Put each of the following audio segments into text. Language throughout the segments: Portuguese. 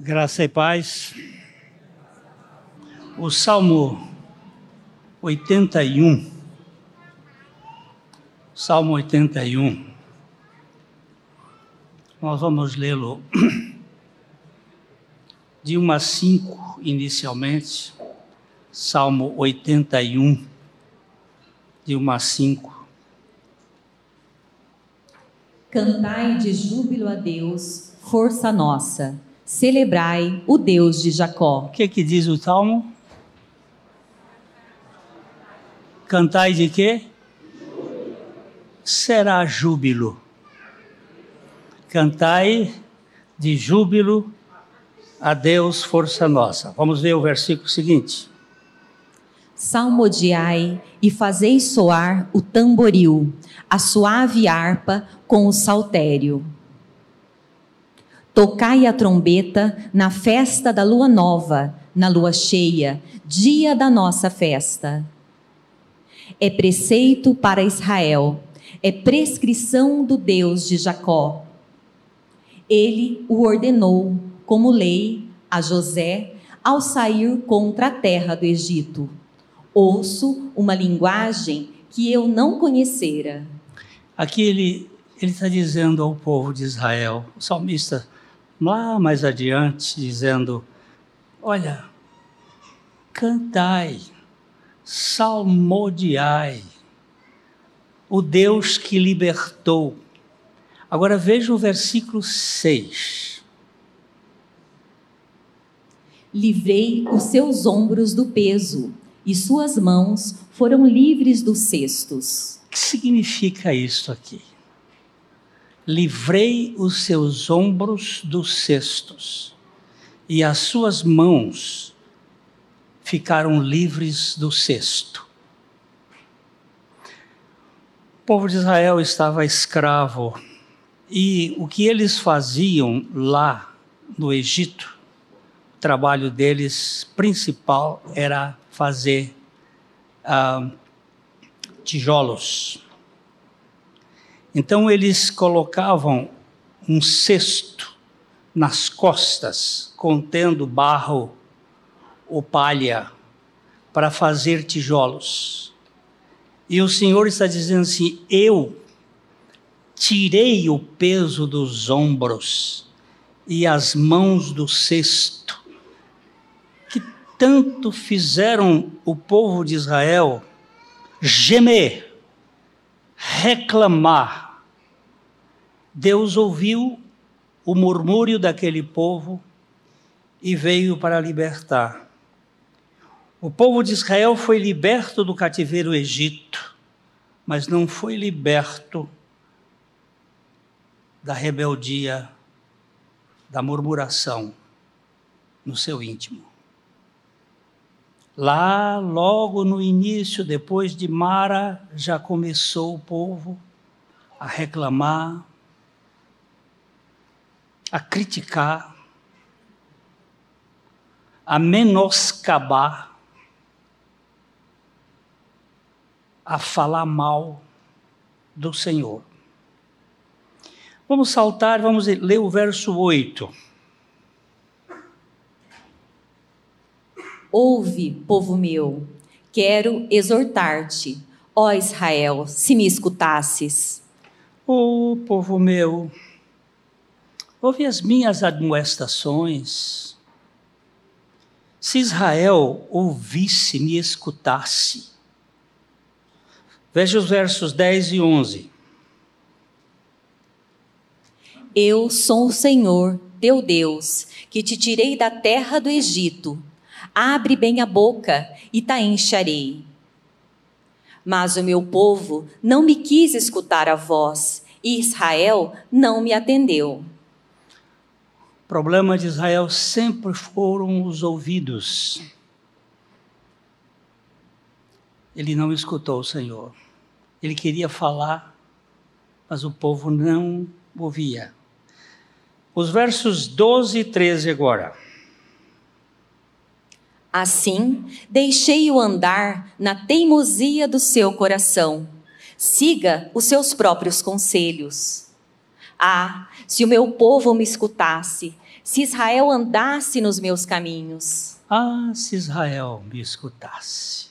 Graça e paz. O Salmo 81. Salmo 81. Nós vamos lê-lo de 1 a 5 inicialmente. Salmo 81, de 1 a 5. Cantai de júbilo a Deus, força nossa celebrai o Deus de Jacó. O que, que diz o Salmo? Cantai de quê? Será júbilo. Cantai de júbilo a Deus, força nossa. Vamos ver o versículo seguinte. Salmodiai e fazei soar o tamboril, a suave harpa com o saltério Tocai a trombeta na festa da lua nova, na lua cheia, dia da nossa festa. É preceito para Israel, é prescrição do Deus de Jacó. Ele o ordenou como lei a José ao sair contra a terra do Egito. Ouço uma linguagem que eu não conhecera. Aqui ele ele está dizendo ao povo de Israel, o salmista lá mais adiante, dizendo: Olha, cantai, salmodiai, o Deus que libertou. Agora veja o versículo 6. Livrei os seus ombros do peso, e suas mãos foram livres dos cestos. O que significa isso aqui? Livrei os seus ombros dos cestos, e as suas mãos ficaram livres do cesto. O povo de Israel estava escravo, e o que eles faziam lá no Egito, o trabalho deles principal era fazer uh, tijolos então eles colocavam um cesto nas costas contendo barro ou palha para fazer tijolos. E o Senhor está dizendo assim: Eu tirei o peso dos ombros e as mãos do cesto, que tanto fizeram o povo de Israel gemer, reclamar Deus ouviu o murmúrio daquele povo e veio para libertar. O povo de Israel foi liberto do cativeiro Egito, mas não foi liberto da rebeldia, da murmuração no seu íntimo. Lá, logo no início, depois de Mara, já começou o povo a reclamar, a criticar, a menoscabar, a falar mal do Senhor. Vamos saltar, vamos ler o verso 8. Ouve, povo meu, quero exortar-te, ó Israel, se me escutasses. Ó oh, povo meu, Ouve as minhas admoestações. Se Israel ouvisse, me escutasse. Veja os versos 10 e 11. Eu sou o Senhor, teu Deus, que te tirei da terra do Egito. Abre bem a boca e te encherei. Mas o meu povo não me quis escutar a voz, e Israel não me atendeu. O problema de Israel sempre foram os ouvidos. Ele não escutou o Senhor. Ele queria falar, mas o povo não ouvia. Os versos 12 e 13 agora. Assim, deixei-o andar na teimosia do seu coração. Siga os seus próprios conselhos. Ah, se o meu povo me escutasse, Se Israel andasse nos meus caminhos. Ah, se Israel me escutasse.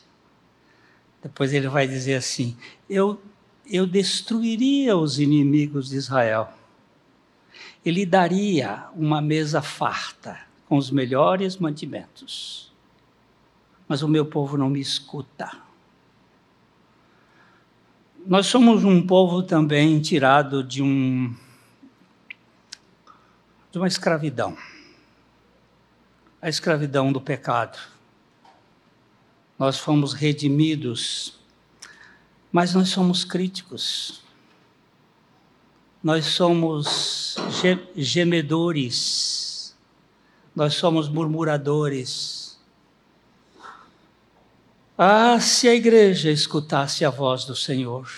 Depois ele vai dizer assim: eu, eu destruiria os inimigos de Israel. Ele daria uma mesa farta com os melhores mantimentos. Mas o meu povo não me escuta. Nós somos um povo também tirado de um de uma escravidão. A escravidão do pecado. Nós fomos redimidos, mas nós somos críticos. Nós somos gemedores. Nós somos murmuradores. Ah, se a igreja escutasse a voz do Senhor.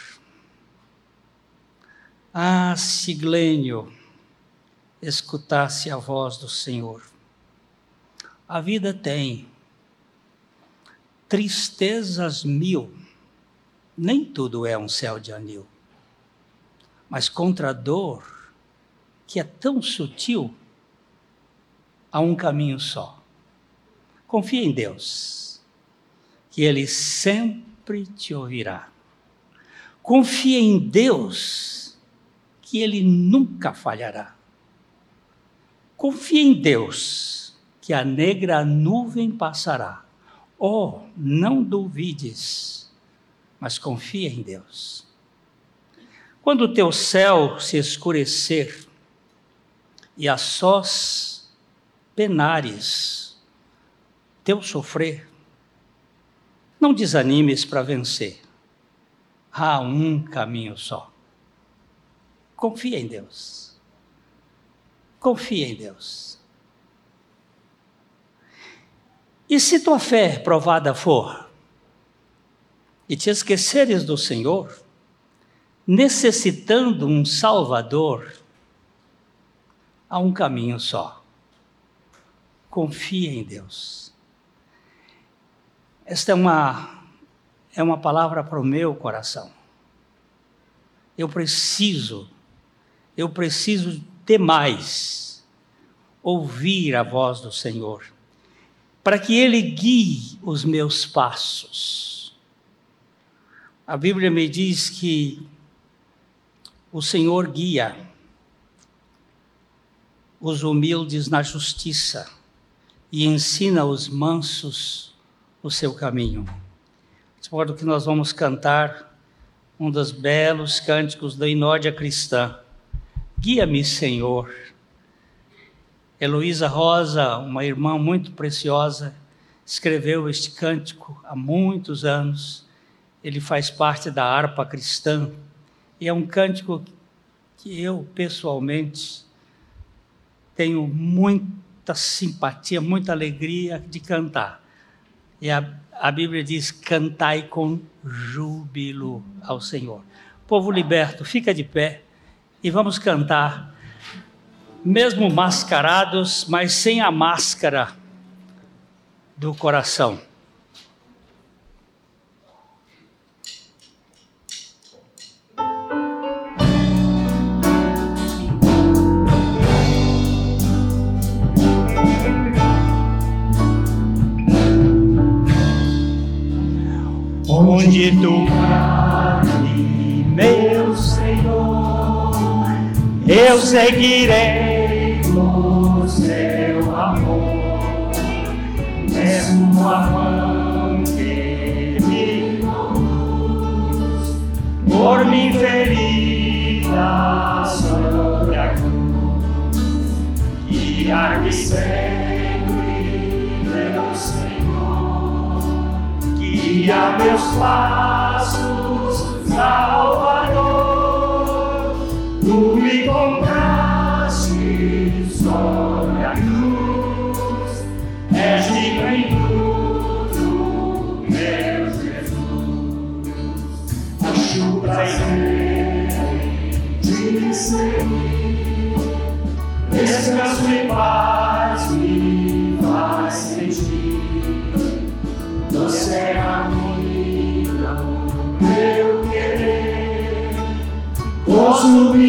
Ah, se Glênio escutasse a voz do Senhor. A vida tem tristezas mil, nem tudo é um céu de anil, mas contra a dor, que é tão sutil, há um caminho só. Confia em Deus, que Ele sempre te ouvirá. Confia em Deus, que Ele nunca falhará. Confia em Deus, que a negra nuvem passará. Oh, não duvides, mas confia em Deus. Quando o teu céu se escurecer e a sós penares teu sofrer, não desanimes para vencer. Há um caminho só. Confia em Deus. Confia em Deus. E se tua fé provada for, e te esqueceres do Senhor, necessitando um Salvador, há um caminho só. Confia em Deus. Esta é uma, é uma palavra para o meu coração. Eu preciso, eu preciso demais ouvir a voz do Senhor, para que Ele guie os meus passos. A Bíblia me diz que o Senhor guia os humildes na justiça e ensina os mansos o seu caminho. De modo que nós vamos cantar um dos belos cânticos da inódia cristã Guia-me, Senhor. Heloísa Rosa, uma irmã muito preciosa, escreveu este cântico há muitos anos. Ele faz parte da harpa cristã e é um cântico que eu, pessoalmente, tenho muita simpatia, muita alegria de cantar. E a, a Bíblia diz: cantai com júbilo ao Senhor. Povo liberto, fica de pé e vamos cantar, mesmo mascarados, mas sem a máscara do coração. Onde tu eu seguirei o seu amor, mesmo a mão que me conduz, por mim ferida sobre a cruz, guiar-me sempre, guia meus passos, Salvador. Tu me compraste sobre a cruz, és digno em tudo, meu Jesus. A chuva de seguir, descanso e paz to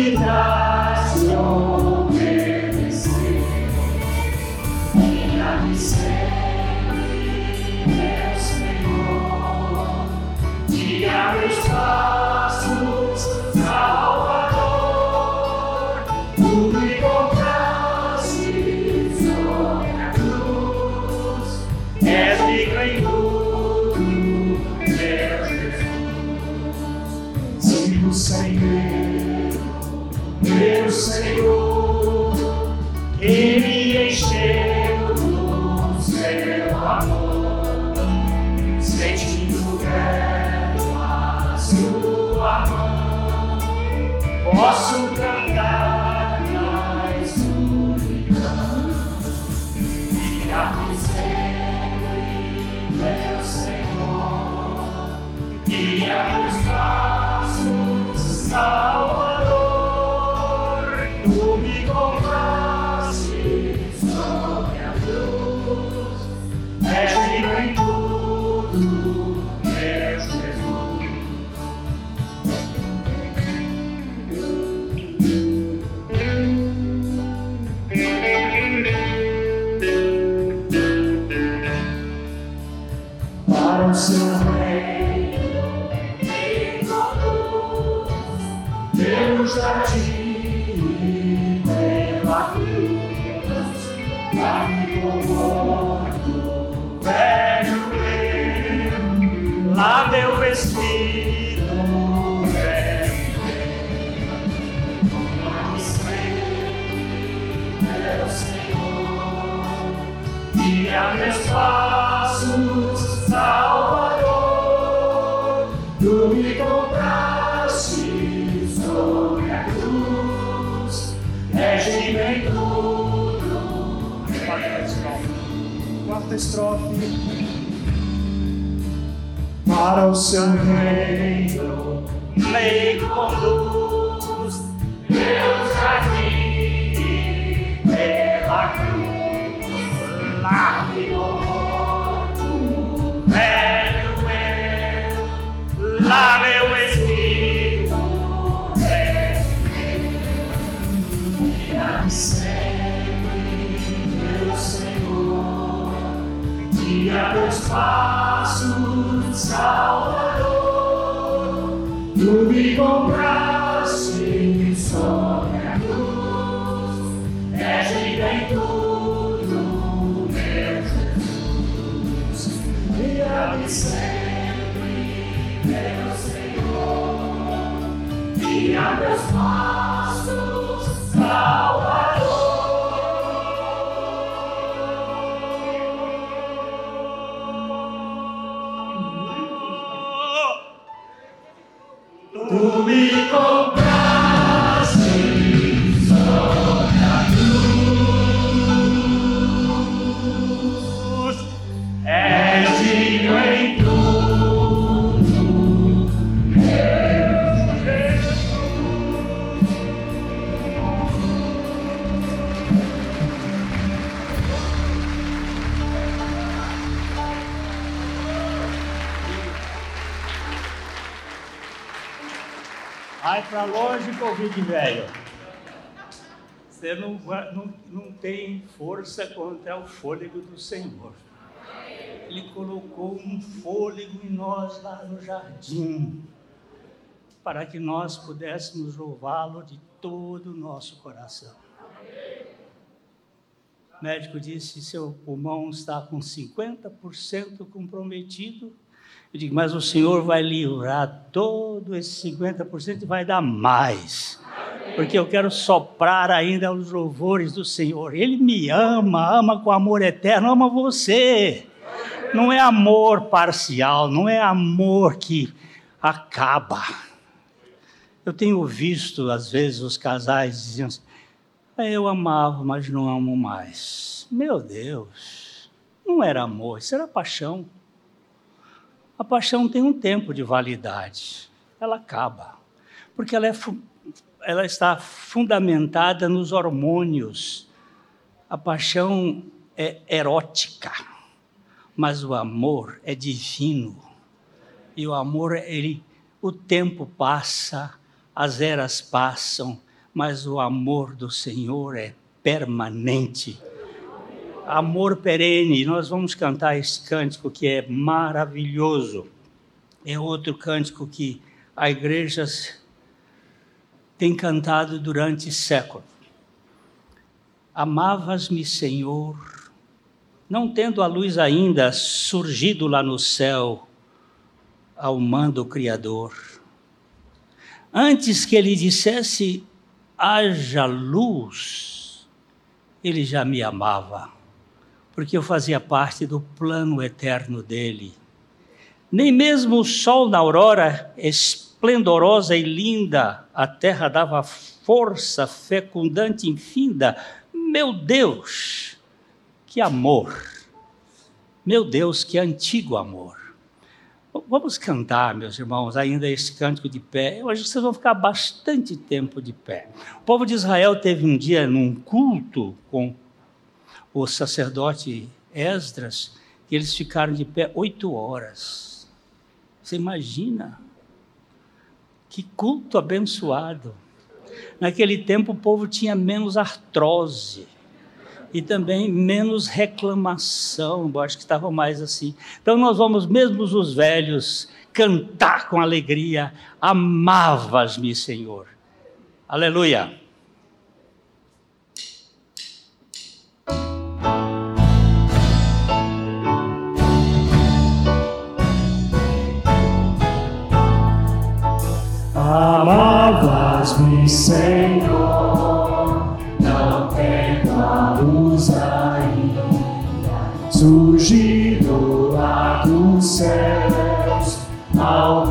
a meu vestido, é meu Senhor e a meus passos Salvador tu me compraste sobre a cruz és bem tudo quarta estrofe para o seu reino me conduz, Deus jardim pela cruz, largou o velho eu, lá meu espírito é e sempre meu Senhor, guia dos pais. Salvador, tu me compraste. Covid velho. Você não, não, não tem força contra o fôlego do Senhor. Ele colocou um fôlego em nós lá no jardim, para que nós pudéssemos louvá-lo de todo o nosso coração. O médico disse: seu pulmão está com 50% comprometido eu digo, mas o Senhor vai livrar todo esse 50% e vai dar mais. Porque eu quero soprar ainda os louvores do Senhor. Ele me ama, ama com amor eterno, ama você. Não é amor parcial, não é amor que acaba. Eu tenho visto, às vezes, os casais dizendo assim, é, eu amava, mas não amo mais. Meu Deus, não era amor, isso era paixão. A paixão tem um tempo de validade, ela acaba, porque ela, é, ela está fundamentada nos hormônios. A paixão é erótica, mas o amor é divino. E o amor, ele, o tempo passa, as eras passam, mas o amor do Senhor é permanente amor perene. Nós vamos cantar esse cântico que é maravilhoso. É outro cântico que a igreja tem cantado durante séculos. Amavas-me, Senhor, não tendo a luz ainda surgido lá no céu ao mando Criador. Antes que ele dissesse, haja luz, ele já me amava porque eu fazia parte do plano eterno dele. Nem mesmo o sol na aurora, esplendorosa e linda, a terra dava força fecundante infinda. Meu Deus, que amor! Meu Deus, que antigo amor! Vamos cantar, meus irmãos, ainda esse cântico de pé. Hoje vocês vão ficar bastante tempo de pé. O povo de Israel teve um dia num culto com o sacerdote Esdras, que eles ficaram de pé oito horas. Você imagina? Que culto abençoado. Naquele tempo o povo tinha menos artrose e também menos reclamação, eu acho que estava mais assim. Então nós vamos, mesmo os velhos, cantar com alegria: Amavas-me, Senhor. Aleluia. Amavas-me, Senhor, não luz ainda. Surgido lá dos céus, ao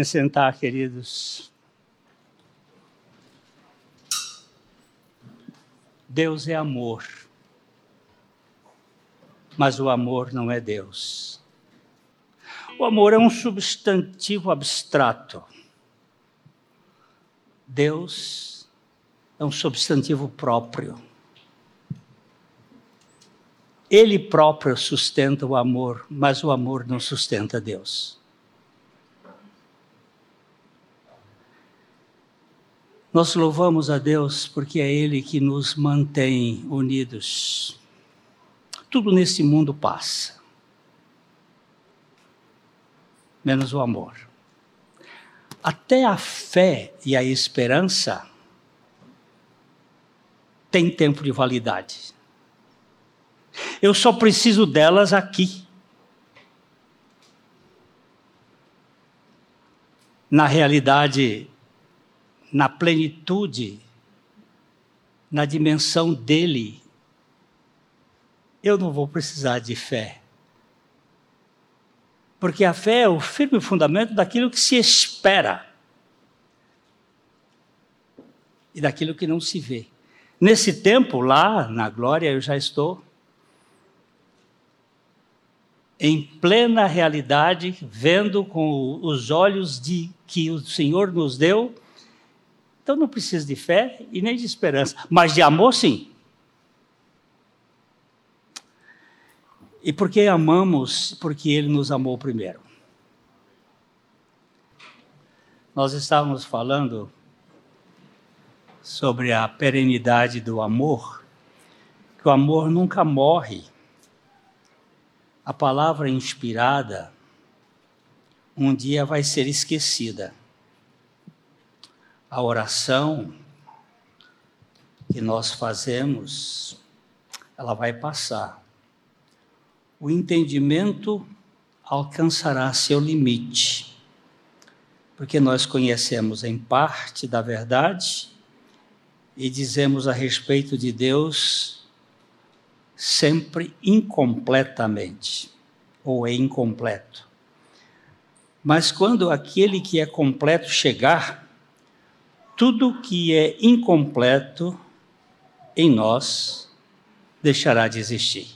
Podem sentar, queridos. Deus é amor, mas o amor não é Deus. O amor é um substantivo abstrato. Deus é um substantivo próprio. Ele próprio sustenta o amor, mas o amor não sustenta Deus. Nós louvamos a Deus porque é Ele que nos mantém unidos. Tudo nesse mundo passa, menos o amor. Até a fé e a esperança têm tempo de validade. Eu só preciso delas aqui. Na realidade, na plenitude, na dimensão dele, eu não vou precisar de fé. Porque a fé é o firme fundamento daquilo que se espera e daquilo que não se vê. Nesse tempo, lá na glória, eu já estou em plena realidade, vendo com os olhos de que o Senhor nos deu então não precisa de fé e nem de esperança, mas de amor sim. E porque amamos? Porque Ele nos amou primeiro. Nós estávamos falando sobre a perenidade do amor, que o amor nunca morre. A palavra inspirada um dia vai ser esquecida a oração que nós fazemos, ela vai passar. O entendimento alcançará seu limite, porque nós conhecemos em parte da verdade e dizemos a respeito de Deus sempre incompletamente ou é incompleto. Mas quando aquele que é completo chegar, tudo que é incompleto em nós deixará de existir.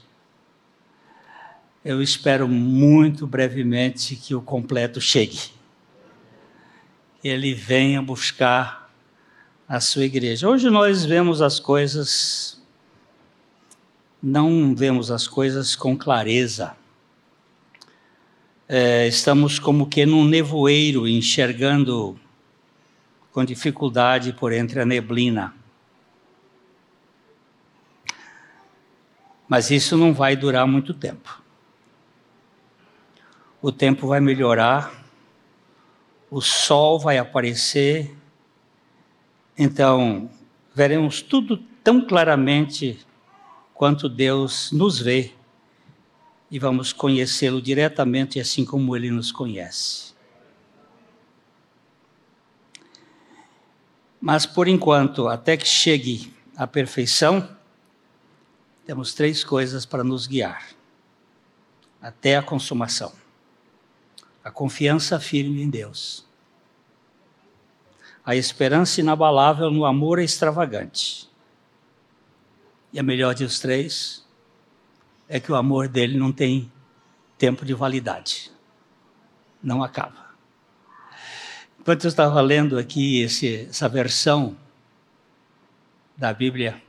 Eu espero muito brevemente que o completo chegue. Ele venha buscar a sua igreja. Hoje nós vemos as coisas, não vemos as coisas com clareza. É, estamos como que num nevoeiro, enxergando com dificuldade por entre a neblina. Mas isso não vai durar muito tempo. O tempo vai melhorar, o sol vai aparecer, então veremos tudo tão claramente quanto Deus nos vê e vamos conhecê-lo diretamente assim como ele nos conhece. Mas por enquanto, até que chegue à perfeição, temos três coisas para nos guiar até a consumação: a confiança firme em Deus, a esperança inabalável no amor extravagante. E a melhor dos três é que o amor dele não tem tempo de validade, não acaba. Enquanto eu estava lendo aqui esse, essa versão da Bíblia,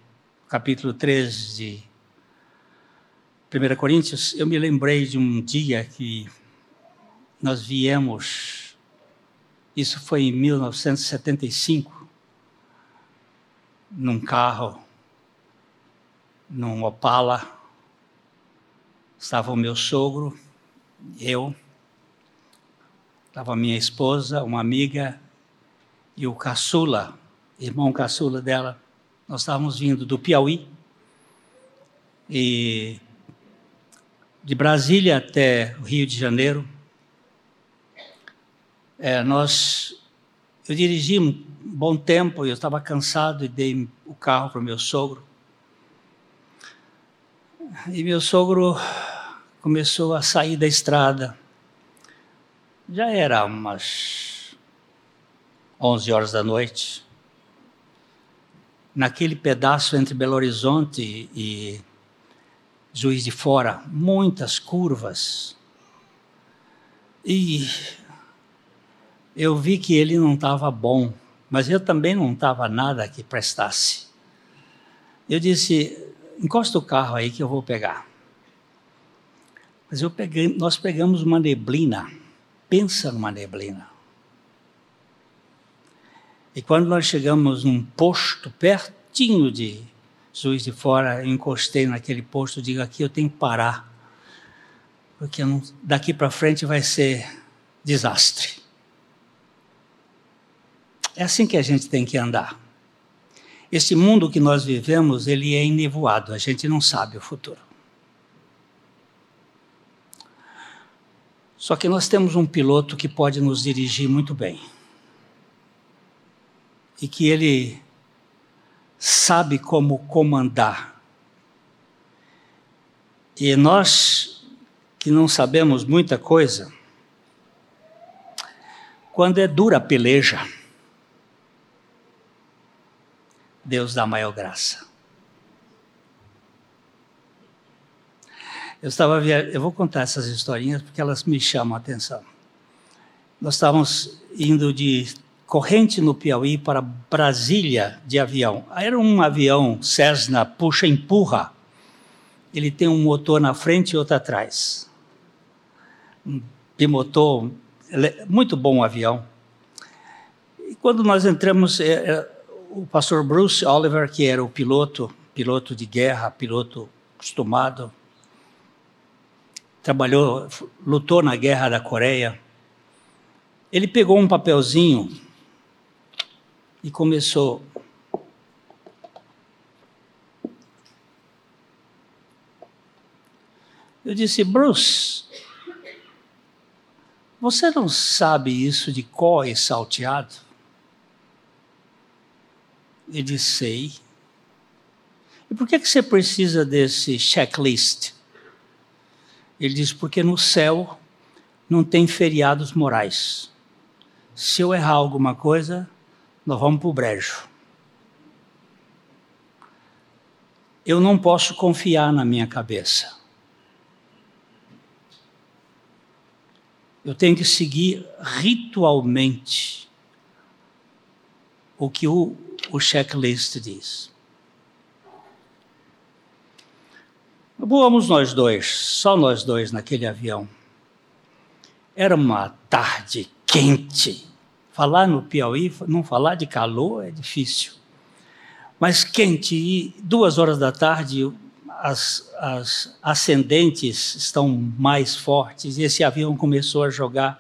capítulo 3 de 1 Coríntios, eu me lembrei de um dia que nós viemos, isso foi em 1975, num carro, num Opala, estava o meu sogro, eu, Estava minha esposa, uma amiga e o caçula, irmão caçula dela. Nós estávamos vindo do Piauí e de Brasília até o Rio de Janeiro. É, nós, eu dirigi um bom tempo, eu estava cansado e dei o carro para o meu sogro. E meu sogro começou a sair da estrada Já era umas 11 horas da noite. Naquele pedaço entre Belo Horizonte e Juiz de Fora, muitas curvas. E eu vi que ele não estava bom, mas eu também não estava nada que prestasse. Eu disse: encosta o carro aí que eu vou pegar. Mas eu peguei, nós pegamos uma neblina Pensa numa neblina. E quando nós chegamos num posto pertinho de Juiz de Fora, encostei naquele posto, digo aqui eu tenho que parar, porque não, daqui para frente vai ser desastre. É assim que a gente tem que andar. Esse mundo que nós vivemos, ele é enevoado, a gente não sabe o futuro. Só que nós temos um piloto que pode nos dirigir muito bem. E que ele sabe como comandar. E nós que não sabemos muita coisa, quando é dura a peleja, Deus dá maior graça. Eu estava via... eu vou contar essas historinhas porque elas me chamam a atenção. Nós estávamos indo de Corrente no Piauí para Brasília de avião. Era um avião Cessna puxa empurra. Ele tem um motor na frente e outro atrás. Um bimotor, muito bom avião. E quando nós entramos, é, é, o pastor Bruce Oliver, que era o piloto, piloto de guerra, piloto acostumado, trabalhou, lutou na guerra da Coreia. Ele pegou um papelzinho e começou. Eu disse, Bruce, você não sabe isso de có e salteado? Ele disse, sei. E por que, que você precisa desse checklist? Ele diz: porque no céu não tem feriados morais. Se eu errar alguma coisa, nós vamos para o brejo. Eu não posso confiar na minha cabeça. Eu tenho que seguir ritualmente o que o, o checklist diz. Voamos nós dois, só nós dois naquele avião. Era uma tarde quente. Falar no Piauí, não falar de calor é difícil. Mas quente, e duas horas da tarde, as, as ascendentes estão mais fortes, e esse avião começou a jogar.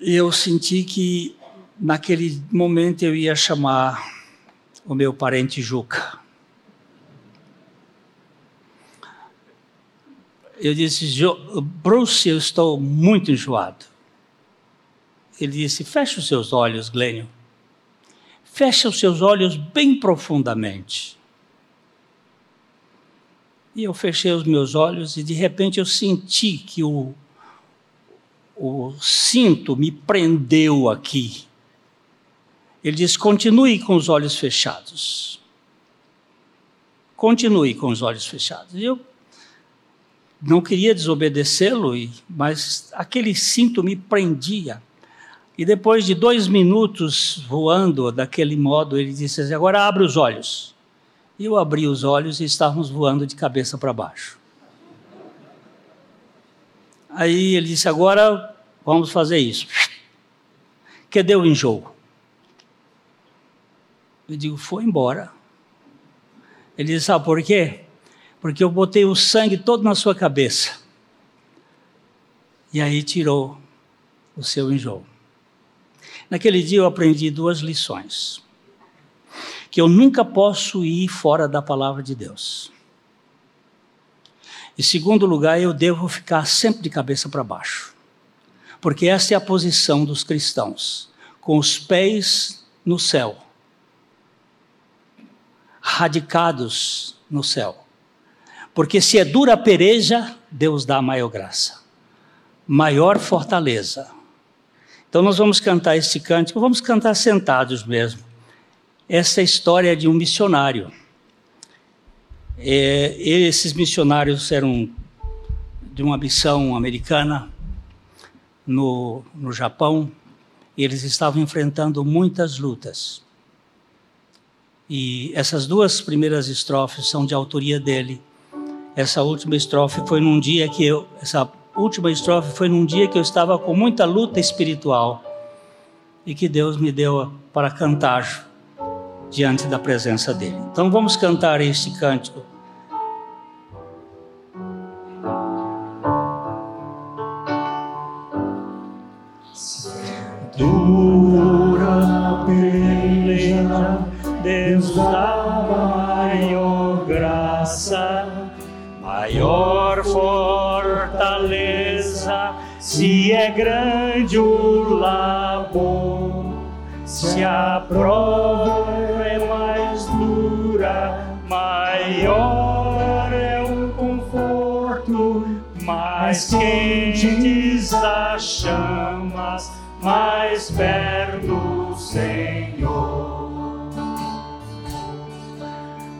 Eu senti que naquele momento eu ia chamar o meu parente Juca. Eu disse, Bruce, eu estou muito enjoado. Ele disse, feche os seus olhos, Glênio. Feche os seus olhos bem profundamente. E eu fechei os meus olhos e de repente eu senti que o, o cinto me prendeu aqui. Ele disse: continue com os olhos fechados. Continue com os olhos fechados. E eu não queria desobedecê-lo, mas aquele cinto me prendia. E depois de dois minutos voando daquele modo, ele disse assim: Agora abre os olhos. E eu abri os olhos e estávamos voando de cabeça para baixo. Aí ele disse: Agora vamos fazer isso. Que deu o enjoo. Eu digo: Foi embora. Ele disse: Sabe por quê? Porque eu botei o sangue todo na sua cabeça. E aí tirou o seu enjoo. Naquele dia eu aprendi duas lições. Que eu nunca posso ir fora da palavra de Deus. Em segundo lugar, eu devo ficar sempre de cabeça para baixo. Porque essa é a posição dos cristãos, com os pés no céu, radicados no céu porque se é dura pereja, Deus dá maior graça. maior fortaleza. Então nós vamos cantar este cântico, vamos cantar sentados mesmo. Essa é história de um missionário. É, esses missionários eram de uma missão americana no, no Japão, e eles estavam enfrentando muitas lutas. E essas duas primeiras estrofes são de autoria dele. Essa última estrofe foi num dia que eu, essa última estrofe foi num dia que eu estava com muita luta espiritual e que Deus me deu para cantar diante da presença dele. Então vamos cantar este cântico. Dura peleja, Deus dá maior graça, maior fortaleza, se é grande o labor, se a prova é mais dura, maior é o conforto, mais quentes as chamas, mais perto o Senhor.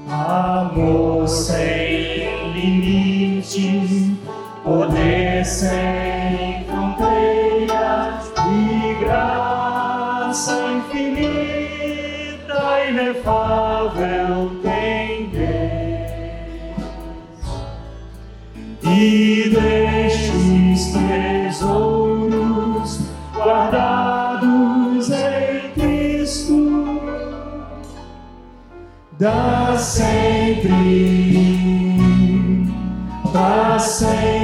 Amor sem limite, poder sem fronteiras e graça infinita, inefável tem Deus. E destes tesouros guardados em Cristo, dá sempre, dá sempre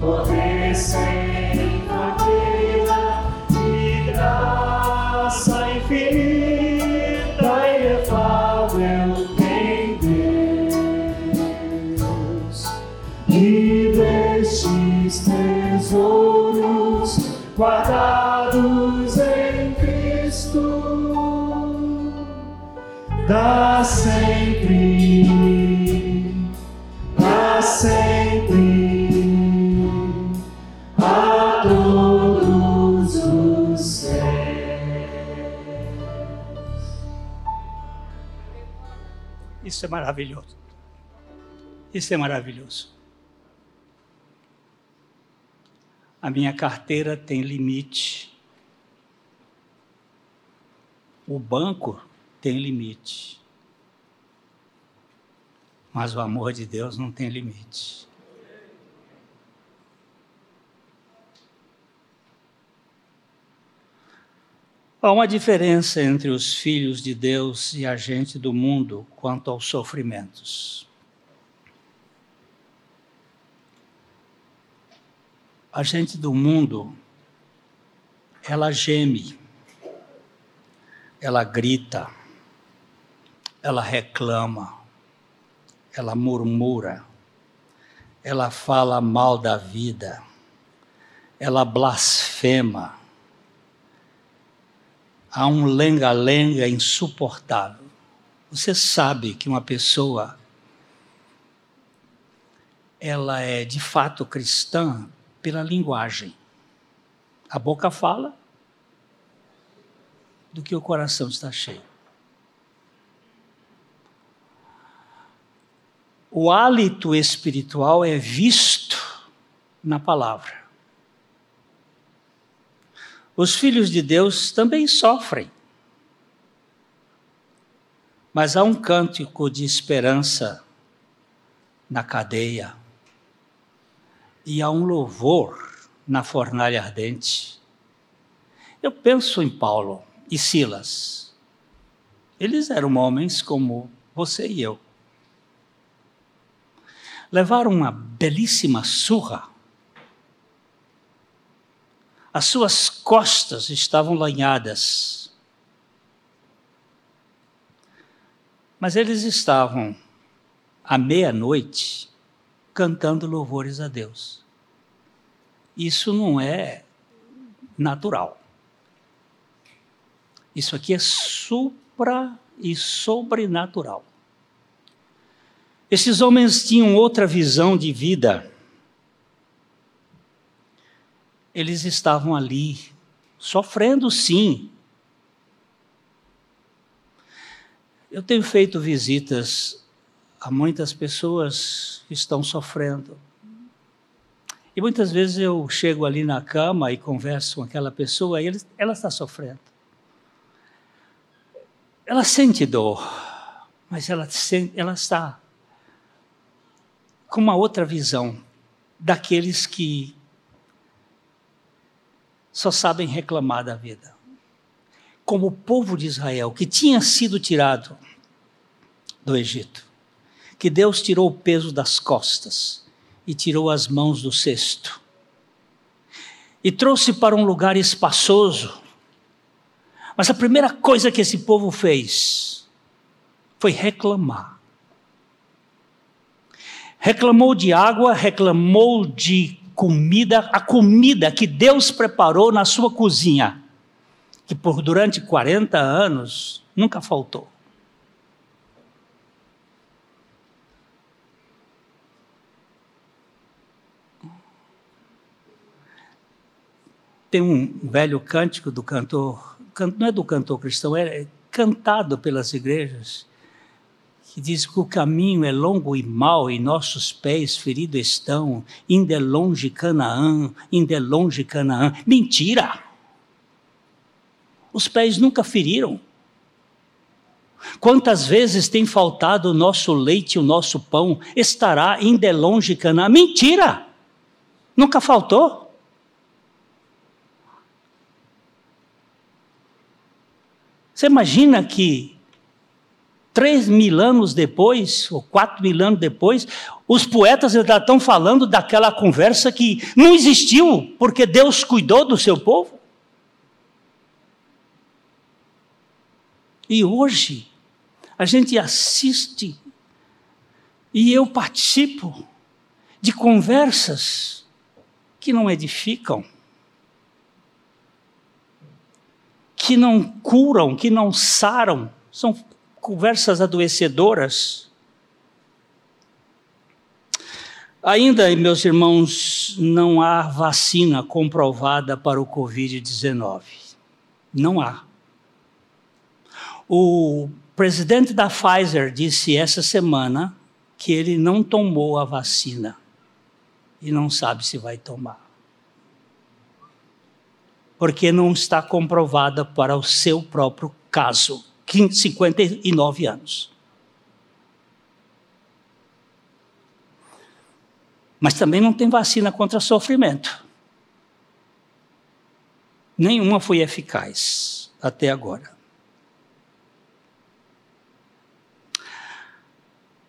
poder sem fronteira Isso é maravilhoso. Isso é maravilhoso. A minha carteira tem limite. O banco tem limite. Mas o amor de Deus não tem limite. Há uma diferença entre os filhos de Deus e a gente do mundo quanto aos sofrimentos. A gente do mundo, ela geme, ela grita, ela reclama, ela murmura, ela fala mal da vida, ela blasfema. Há um lenga-lenga insuportável. Você sabe que uma pessoa ela é de fato cristã pela linguagem. A boca fala do que o coração está cheio. O hálito espiritual é visto na palavra. Os filhos de Deus também sofrem. Mas há um cântico de esperança na cadeia e há um louvor na fornalha ardente. Eu penso em Paulo e Silas. Eles eram homens como você e eu. Levaram uma belíssima surra. As suas costas estavam lanhadas. Mas eles estavam à meia-noite cantando louvores a Deus. Isso não é natural. Isso aqui é supra e sobrenatural. Esses homens tinham outra visão de vida. Eles estavam ali, sofrendo sim. Eu tenho feito visitas há muitas pessoas que estão sofrendo. E muitas vezes eu chego ali na cama e converso com aquela pessoa e ele, ela está sofrendo. Ela sente dor, mas ela, ela está com uma outra visão daqueles que só sabem reclamar da vida. Como o povo de Israel, que tinha sido tirado do Egito que Deus tirou o peso das costas e tirou as mãos do cesto. E trouxe para um lugar espaçoso. Mas a primeira coisa que esse povo fez foi reclamar. Reclamou de água, reclamou de comida, a comida que Deus preparou na sua cozinha, que por durante 40 anos nunca faltou. Tem um velho cântico do cantor, não é do cantor cristão, é cantado pelas igrejas, que diz que o caminho é longo e mau e nossos pés feridos estão, indo é longe Canaã, indo é longe Canaã. Mentira! Os pés nunca feriram. Quantas vezes tem faltado o nosso leite, o nosso pão, estará indo é longe Canaã. Mentira! Nunca faltou. Você imagina que três mil anos depois, ou quatro mil anos depois, os poetas ainda estão falando daquela conversa que não existiu, porque Deus cuidou do seu povo? E hoje, a gente assiste e eu participo de conversas que não edificam. que não curam, que não saram, são conversas adoecedoras. Ainda, meus irmãos, não há vacina comprovada para o Covid-19. Não há. O presidente da Pfizer disse essa semana que ele não tomou a vacina e não sabe se vai tomar. Porque não está comprovada para o seu próprio caso, 59 anos. Mas também não tem vacina contra sofrimento. Nenhuma foi eficaz até agora.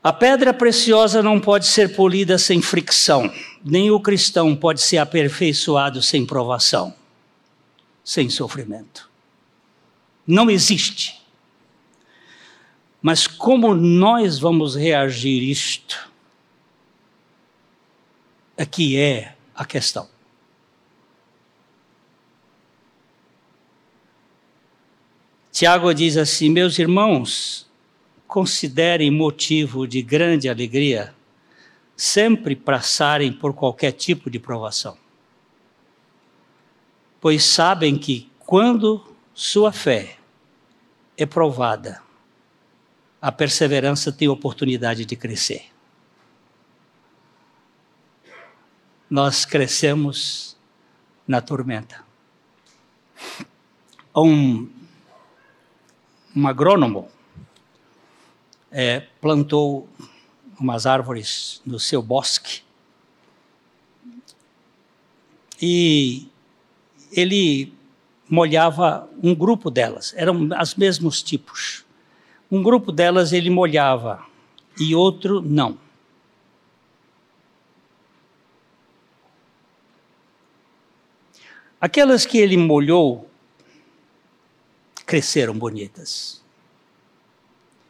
A pedra preciosa não pode ser polida sem fricção, nem o cristão pode ser aperfeiçoado sem provação, sem sofrimento. Não existe. Mas como nós vamos reagir isto? Aqui é a questão. Tiago diz assim: Meus irmãos, considerem motivo de grande alegria sempre passarem por qualquer tipo de provação. Pois sabem que quando sua fé é provada, a perseverança tem oportunidade de crescer. Nós crescemos na tormenta. Um, um agrônomo é, plantou umas árvores no seu bosque e ele molhava um grupo delas, eram os mesmos tipos. Um grupo delas ele molhava e outro não. Aquelas que ele molhou cresceram bonitas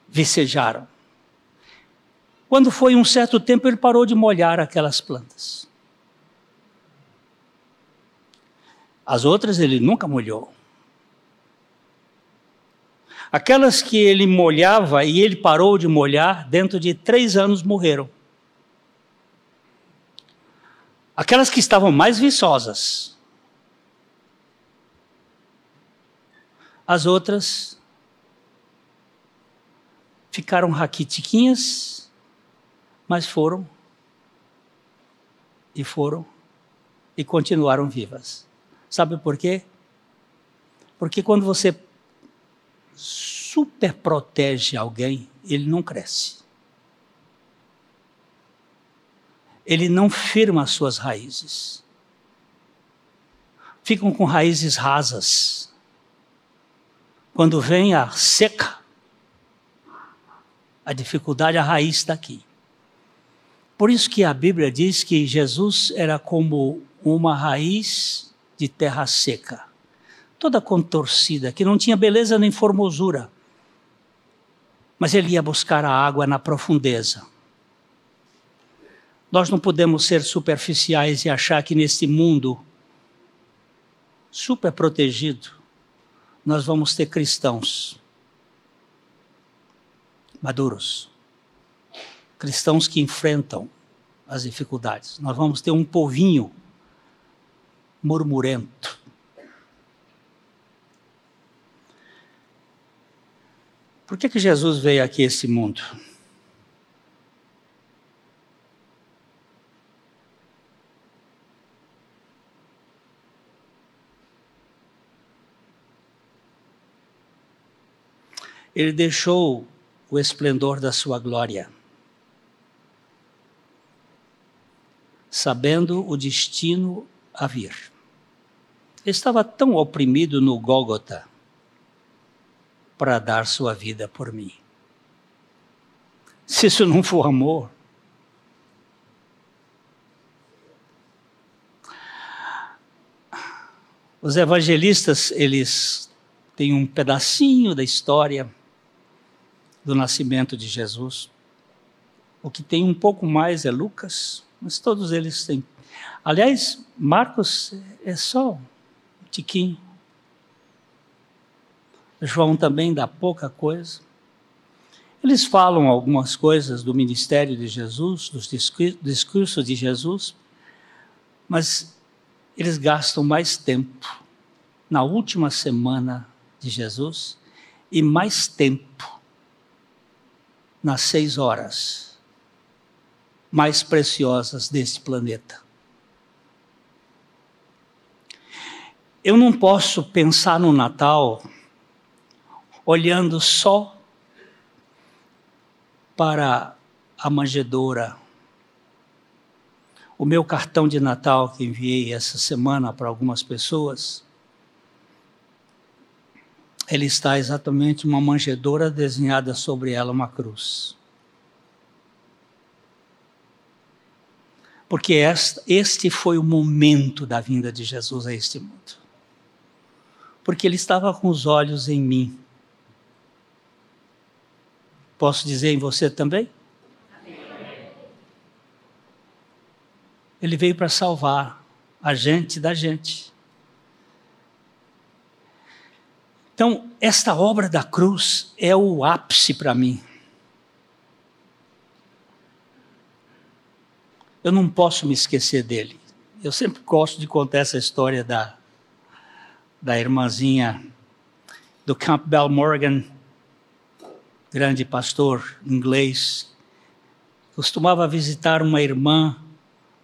vicejaram. Quando foi um certo tempo, ele parou de molhar aquelas plantas. As outras ele nunca molhou. Aquelas que ele molhava e ele parou de molhar, dentro de três anos morreram. Aquelas que estavam mais viçosas. As outras ficaram raquitiquinhas, mas foram e foram e continuaram vivas. Sabe por quê? Porque quando você super protege alguém, ele não cresce. Ele não firma as suas raízes. Ficam com raízes rasas. Quando vem a seca, a dificuldade, a raiz está aqui. Por isso que a Bíblia diz que Jesus era como uma raiz de terra seca, toda contorcida, que não tinha beleza nem formosura. Mas ele ia buscar a água na profundeza. Nós não podemos ser superficiais e achar que neste mundo super protegido nós vamos ter cristãos maduros, cristãos que enfrentam as dificuldades. Nós vamos ter um povinho murmurento. Por que, que Jesus veio aqui a esse mundo? Ele deixou o esplendor da sua glória. Sabendo o destino a vir. Estava tão oprimido no Gólgota para dar sua vida por mim. Se isso não for amor, Os evangelistas, eles têm um pedacinho da história do nascimento de Jesus. O que tem um pouco mais é Lucas, mas todos eles têm. Aliás, Marcos é só um tiquinho. João também dá pouca coisa. Eles falam algumas coisas do ministério de Jesus, dos discursos de Jesus, mas eles gastam mais tempo na última semana de Jesus e mais tempo nas seis horas mais preciosas deste planeta. Eu não posso pensar no Natal olhando só para a manjedoura. O meu cartão de Natal que enviei essa semana para algumas pessoas, ele está exatamente uma manjedoura desenhada sobre ela uma cruz. Porque este foi o momento da vinda de Jesus a este mundo. Porque ele estava com os olhos em mim. Posso dizer em você também? Ele veio para salvar a gente da gente. Então, esta obra da cruz é o ápice para mim. Eu não posso me esquecer dele. Eu sempre gosto de contar essa história da, da irmãzinha do Campbell Morgan, grande pastor inglês, costumava visitar uma irmã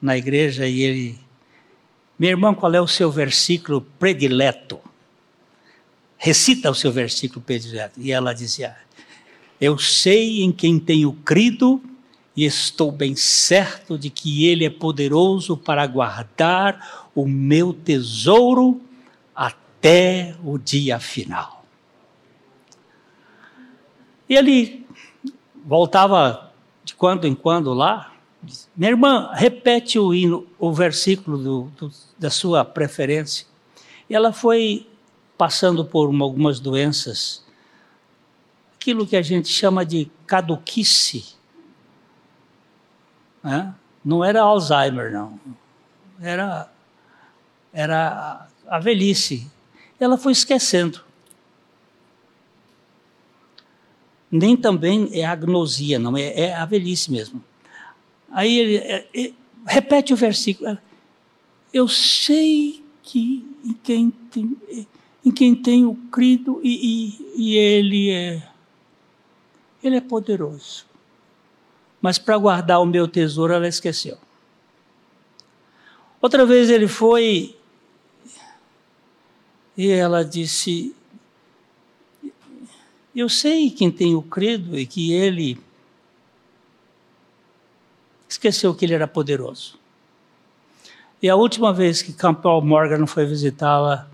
na igreja e ele, minha irmã, qual é o seu versículo predileto? Recita o seu versículo predileto. E ela dizia: Eu sei em quem tenho crido e estou bem certo de que Ele é poderoso para guardar o meu tesouro até o dia final. E ele voltava de quando em quando lá. Minha irmã, repete o hino, o versículo do, do, da sua preferência. E ela foi passando por uma, algumas doenças, aquilo que a gente chama de caduquice. Né? Não era Alzheimer, não. Era, era a velhice. Ela foi esquecendo. Nem também é agnosia, não, é, é a velhice mesmo. Aí ele é, é, repete o versículo. Eu sei que em quem, tem, em quem tenho crido e, e, e ele é ele é poderoso. Mas para guardar o meu tesouro ela esqueceu. Outra vez ele foi e ela disse: eu sei quem tenho crido e que ele esqueceu que ele era poderoso. E a última vez que Campbell Morgan foi visitá-la,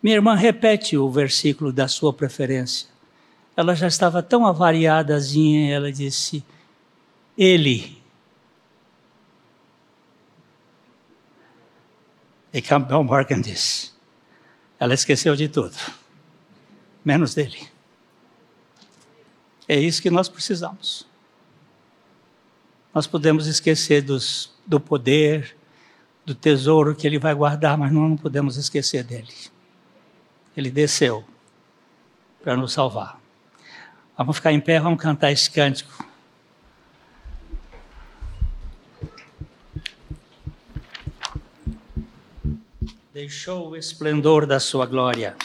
minha irmã repete o versículo da sua preferência. Ela já estava tão avariadazinha, ela disse: Ele. E Campbell Morgan disse: Ela esqueceu de tudo, menos dele. É isso que nós precisamos. Nós podemos esquecer dos, do poder, do tesouro que Ele vai guardar, mas nós não podemos esquecer dele. Ele desceu para nos salvar. Vamos ficar em pé, vamos cantar esse cântico. Deixou o esplendor da sua glória.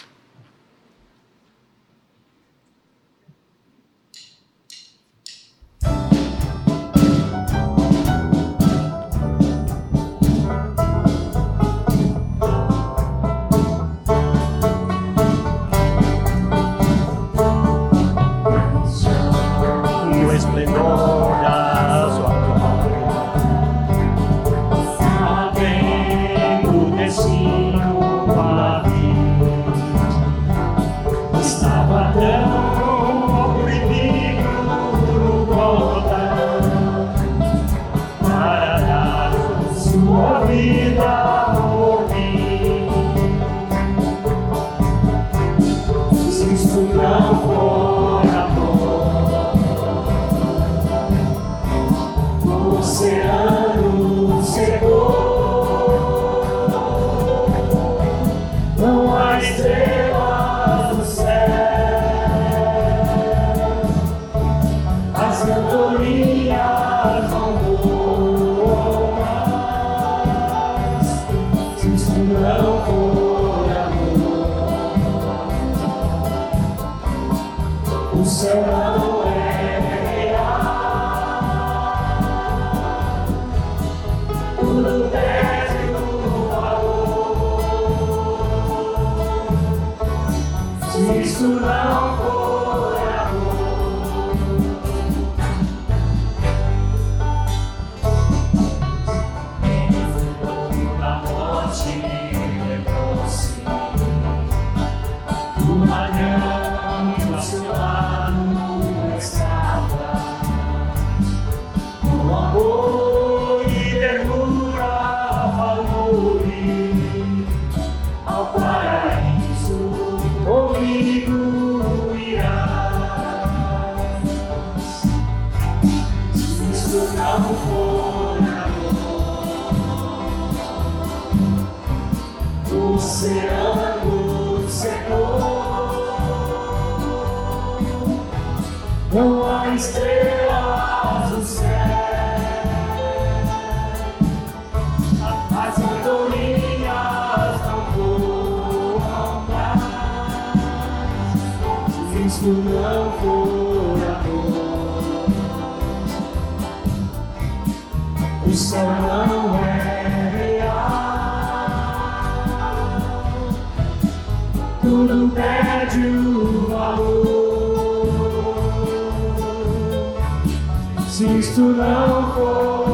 Se isto não for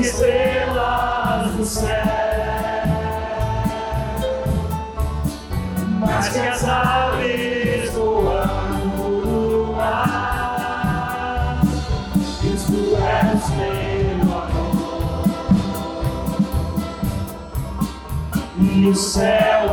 estrelas do céu, mais que as aves voando no ar. Isto é o seu amor. E o céu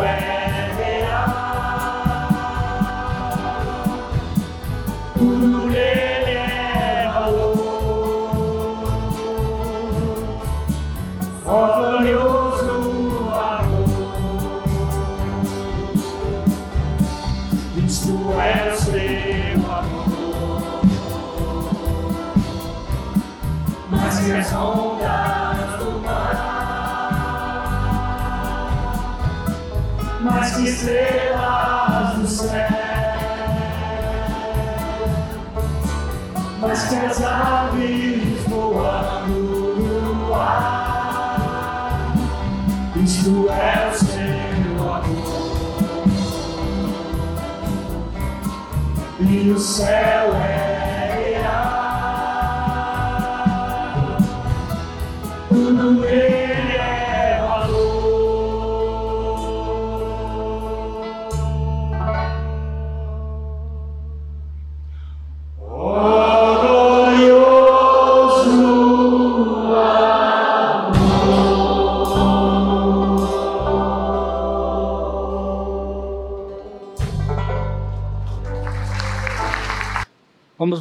mais que estrelas do céu, mais que as aves voando no ar. Isto é o seu amor. E o céu é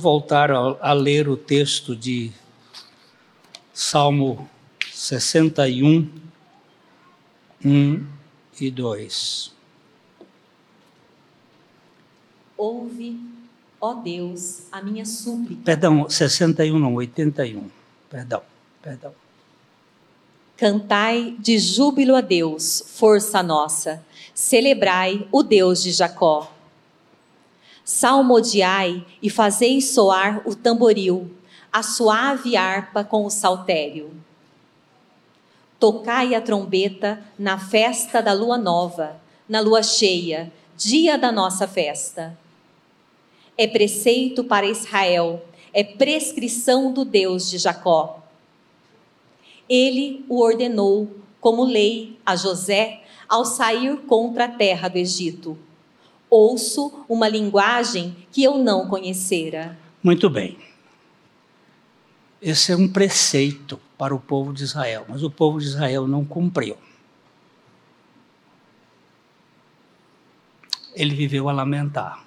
voltar a, a ler o texto de Salmo 61, 1 e 2. Ouve, ó Deus, a minha súplica. Perdão, 61 não, 81. Perdão, perdão. Cantai de júbilo a Deus, força nossa. Celebrai o Deus de Jacó. Salmodiai e fazei soar o tamboril, a suave harpa com o saltério. Tocai a trombeta na festa da lua nova, na lua cheia, dia da nossa festa. É preceito para Israel, é prescrição do Deus de Jacó. Ele o ordenou como lei a José ao sair contra a terra do Egito. Ouço uma linguagem que eu não conhecera. Muito bem. Esse é um preceito para o povo de Israel, mas o povo de Israel não cumpriu. ele viveu a lamentar.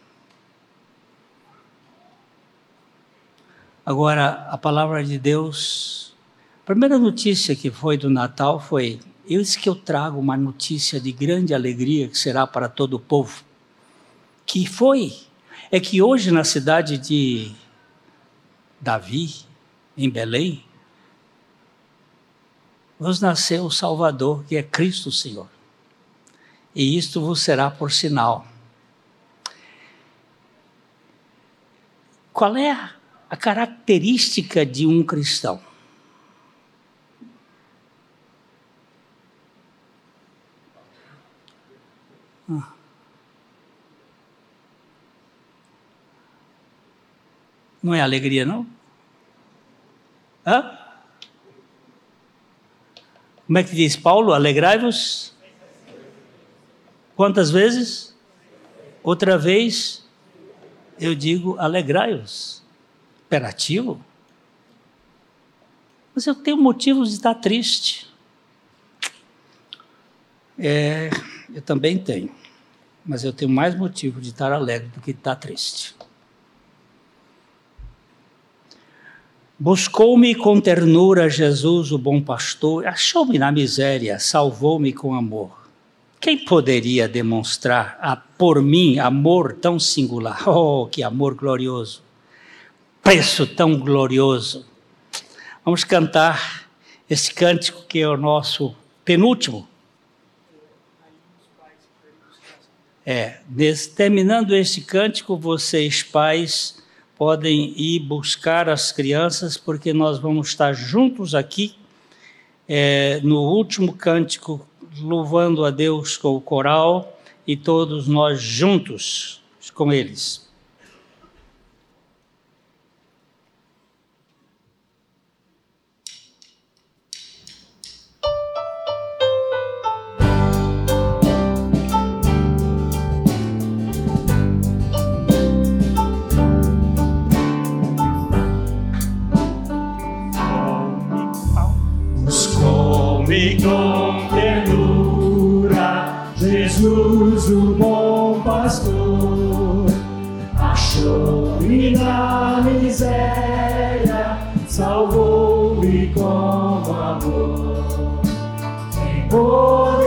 Agora, a palavra de Deus, a primeira notícia que foi do Natal foi: Eis que eu trago uma notícia de grande alegria que será para todo o povo. Que foi? É que hoje na cidade de Davi, em Belém, vos nasceu o Salvador, que é Cristo Senhor. E isto vos será por sinal. Qual é a característica de um cristão? Não é alegria, não? Hã? Como é que diz Paulo? Alegrai-vos. Quantas vezes? Outra vez, eu digo alegrai-vos. Imperativo. Mas eu tenho motivos de estar triste. É, eu também tenho. Mas eu tenho mais motivo de estar alegre do que estar triste. Buscou-me com ternura Jesus, o bom pastor, achou-me na miséria, salvou-me com amor. Quem poderia demonstrar a, por mim amor tão singular? Oh, que amor glorioso! Preço tão glorioso! Vamos cantar esse cântico que é o nosso penúltimo. É, terminando este cântico, vocês pais podem ir buscar as crianças, porque nós vamos estar juntos aqui é, no último cântico, louvando a Deus com o coral e todos nós juntos com eles. Com ternura, Jesus, o bom pastor, achou-me na miséria, salvou-me com amor. Quem poderia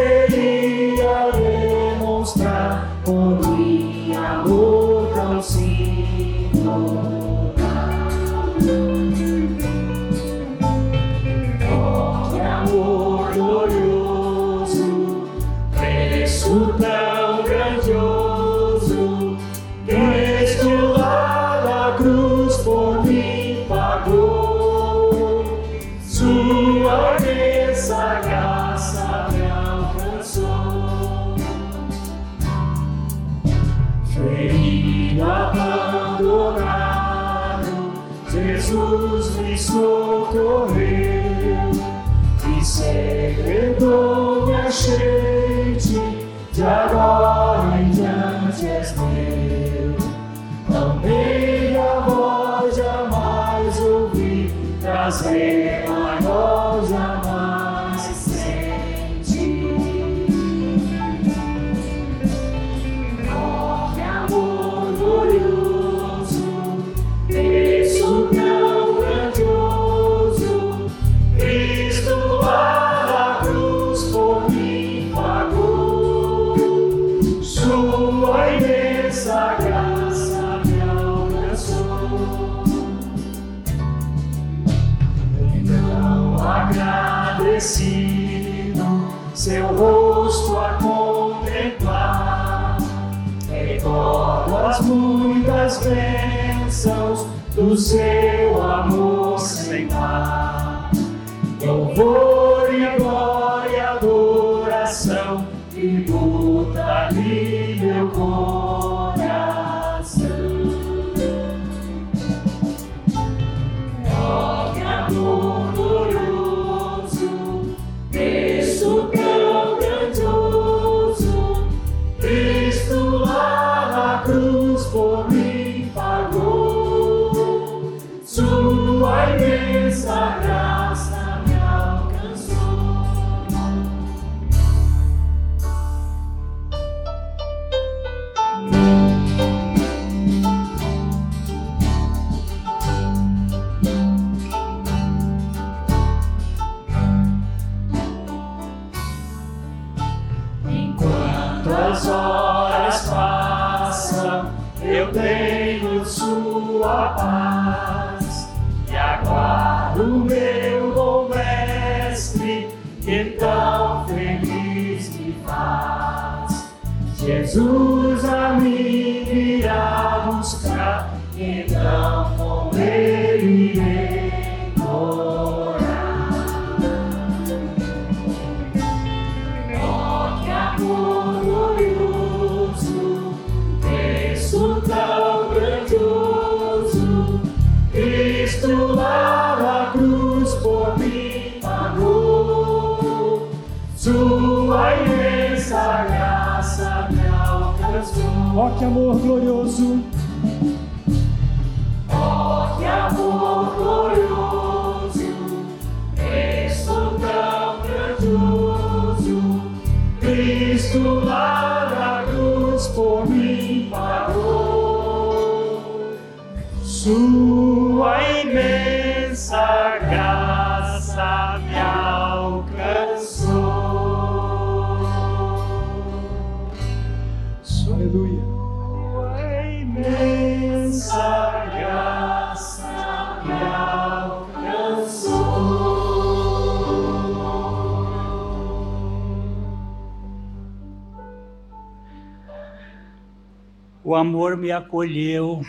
acolheu,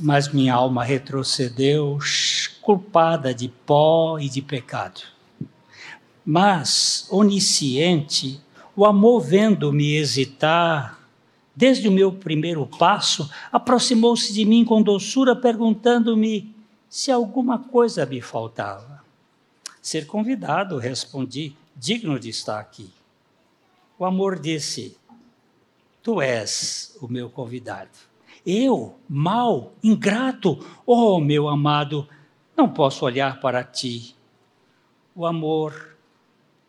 mas minha alma retrocedeu, culpada de pó e de pecado. Mas, onisciente, o amor vendo-me hesitar, desde o meu primeiro passo, aproximou-se de mim com doçura, perguntando-me se alguma coisa me faltava. Ser convidado, respondi, digno de estar aqui. O amor disse: Tu és o meu convidado. Eu, mal, ingrato, oh meu amado, não posso olhar para ti. O amor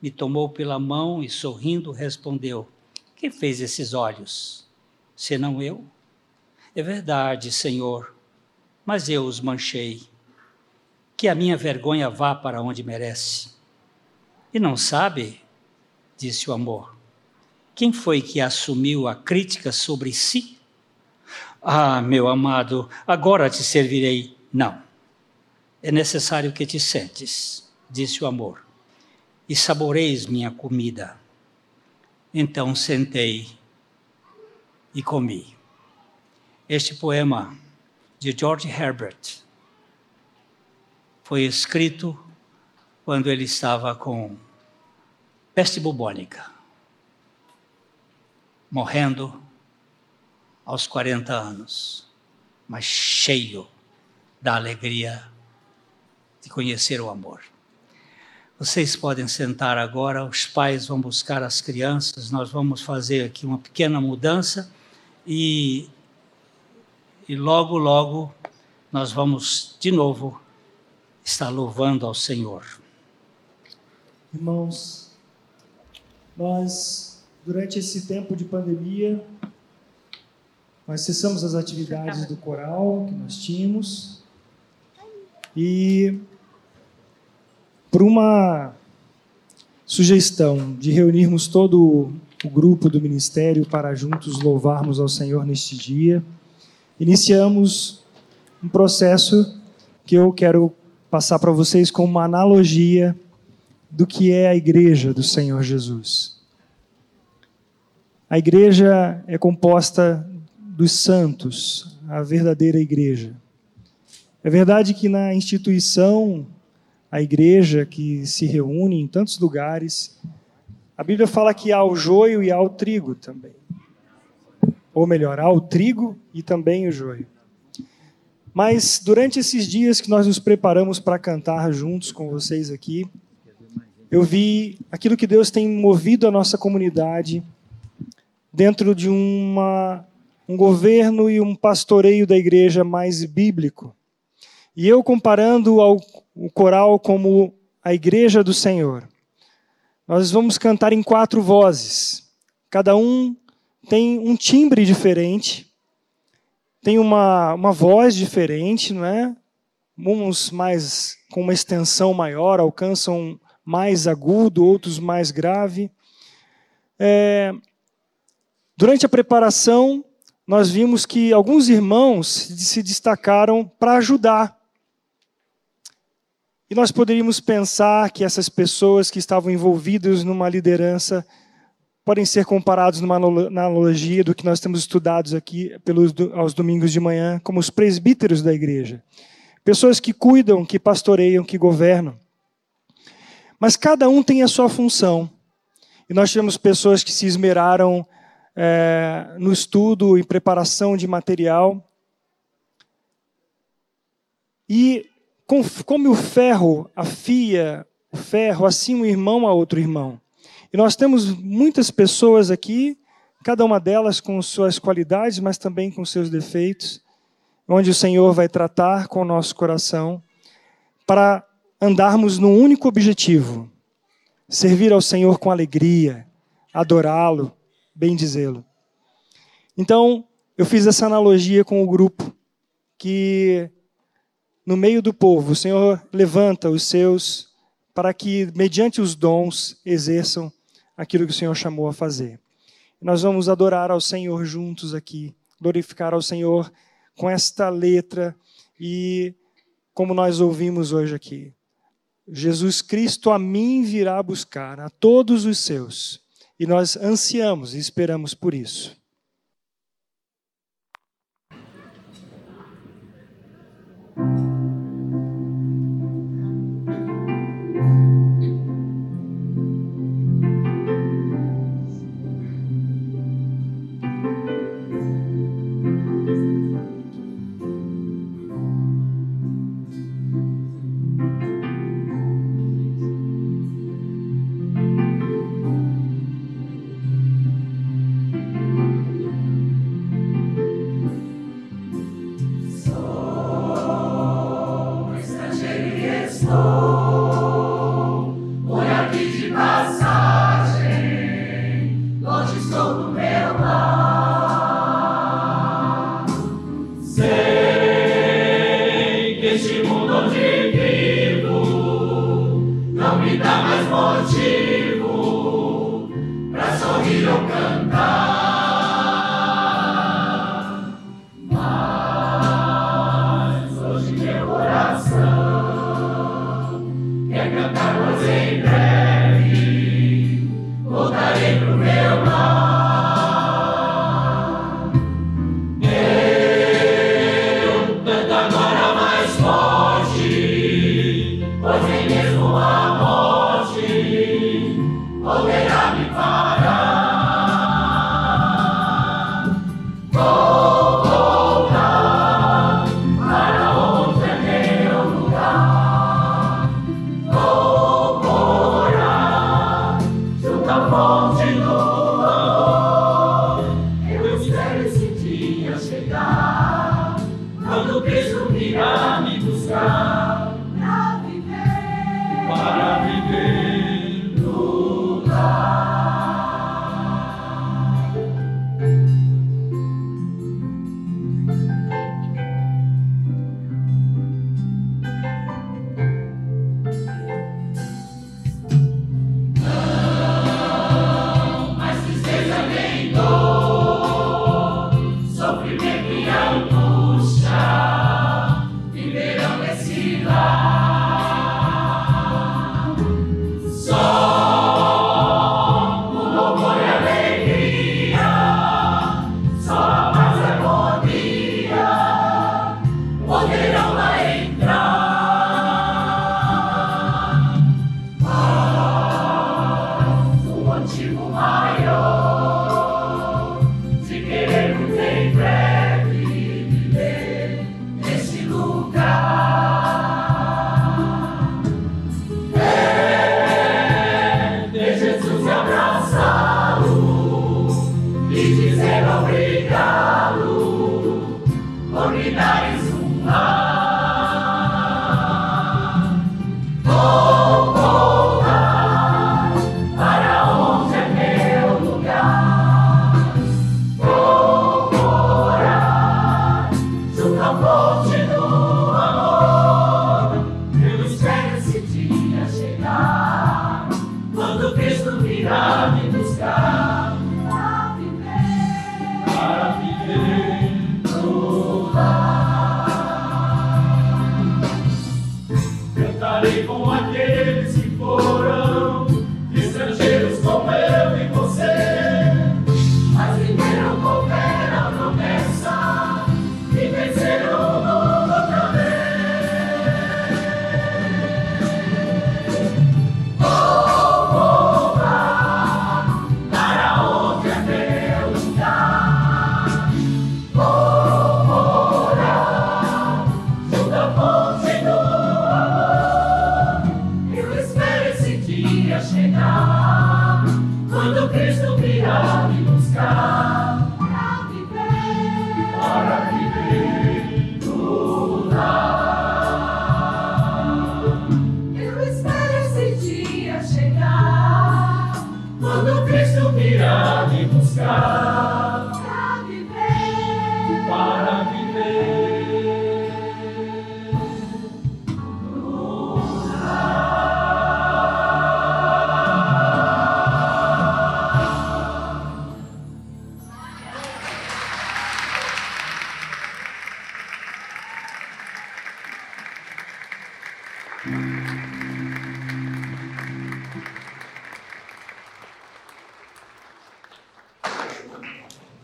me tomou pela mão e, sorrindo, respondeu: Quem fez esses olhos? Senão eu? É verdade, Senhor, mas eu os manchei. Que a minha vergonha vá para onde merece. E não sabe, disse o amor, quem foi que assumiu a crítica sobre si? Ah, meu amado, agora te servirei. Não. É necessário que te sentes, disse o amor, e saboreis minha comida. Então sentei e comi. Este poema de George Herbert foi escrito quando ele estava com peste bubônica, morrendo aos 40 anos, mas cheio da alegria de conhecer o amor. Vocês podem sentar agora, os pais vão buscar as crianças, nós vamos fazer aqui uma pequena mudança e, e logo, logo nós vamos de novo estar louvando ao Senhor. Irmãos, nós, durante esse tempo de pandemia, nós cessamos as atividades do coral que nós tínhamos e, por uma sugestão de reunirmos todo o grupo do ministério para juntos louvarmos ao Senhor neste dia, iniciamos um processo que eu quero passar para vocês como uma analogia do que é a igreja do Senhor Jesus. A igreja é composta dos santos, a verdadeira igreja. É verdade que na instituição, a igreja que se reúne em tantos lugares, a Bíblia fala que há o joio e há o trigo também. Ou melhor, há o trigo e também o joio. Mas durante esses dias que nós nos preparamos para cantar juntos com vocês aqui, eu vi aquilo que Deus tem movido a nossa comunidade dentro de uma, um governo e um pastoreio da igreja mais bíblico. E eu comparando ao, o coral como a igreja do Senhor. Nós vamos cantar em quatro vozes. Cada um tem um timbre diferente, tem uma, uma voz diferente, não é? Uns mais com uma extensão maior alcançam mais agudo, outros mais grave. É, Durante a preparação, nós vimos que alguns irmãos se destacaram para ajudar. E nós poderíamos pensar que essas pessoas que estavam envolvidas numa liderança podem ser comparados numa analogia do que nós temos estudados aqui pelos, aos domingos de manhã, como os presbíteros da igreja. Pessoas que cuidam, que pastoreiam, que governam. Mas cada um tem a sua função. E nós tivemos pessoas que se esmeraram é, no estudo e preparação de material. E como o ferro afia o ferro, assim o irmão a outro irmão. E nós temos muitas pessoas aqui, cada uma delas com suas qualidades, mas também com seus defeitos, onde o Senhor vai tratar com o nosso coração para andarmos num único objetivo: servir ao Senhor com alegria, adorá-lo, bendizê-lo. Então, eu fiz essa analogia com o grupo que no meio do povo o Senhor levanta os seus para que mediante os dons exerçam aquilo que o Senhor chamou a fazer. Nós vamos adorar ao Senhor juntos aqui, glorificar ao Senhor com esta letra e como nós ouvimos hoje aqui. Jesus Cristo a mim virá buscar, a todos os seus. E nós ansiamos e esperamos por isso.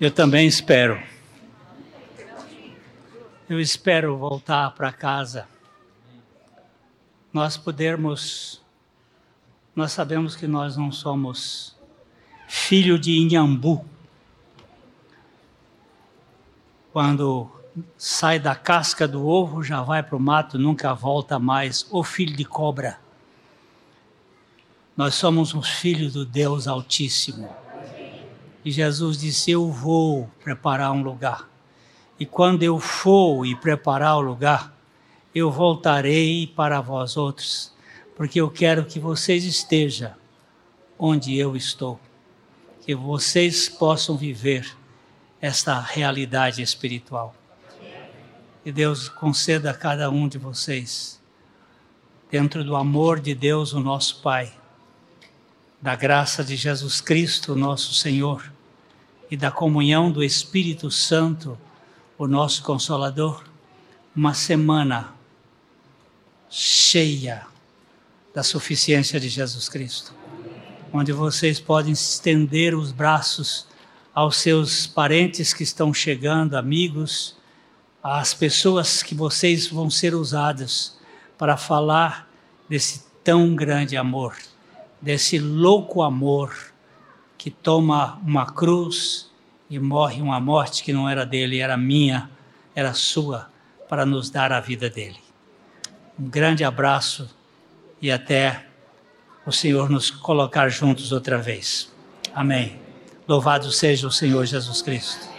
Eu também espero. Eu espero voltar para casa. Nós podermos. Nós sabemos que nós não somos filho de Inhambu. Quando sai da casca do ovo, já vai para o mato, nunca volta mais. O filho de cobra. Nós somos os filhos do Deus Altíssimo. E Jesus disse: Eu vou preparar um lugar. E quando eu for e preparar o lugar, eu voltarei para vós outros, porque eu quero que vocês estejam onde eu estou, que vocês possam viver esta realidade espiritual. E Deus conceda a cada um de vocês, dentro do amor de Deus, o nosso Pai, da graça de Jesus Cristo, nosso Senhor, e da comunhão do Espírito Santo, o nosso Consolador, uma semana cheia da suficiência de Jesus Cristo, onde vocês podem estender os braços aos seus parentes que estão chegando, amigos, às pessoas que vocês vão ser usadas para falar desse tão grande amor, desse louco amor que toma uma cruz e morre uma morte que não era dele, era minha, era sua, para nos dar a vida dele. Um grande abraço e até o Senhor nos colocar juntos outra vez. Amém. Louvado seja o Senhor Jesus Cristo.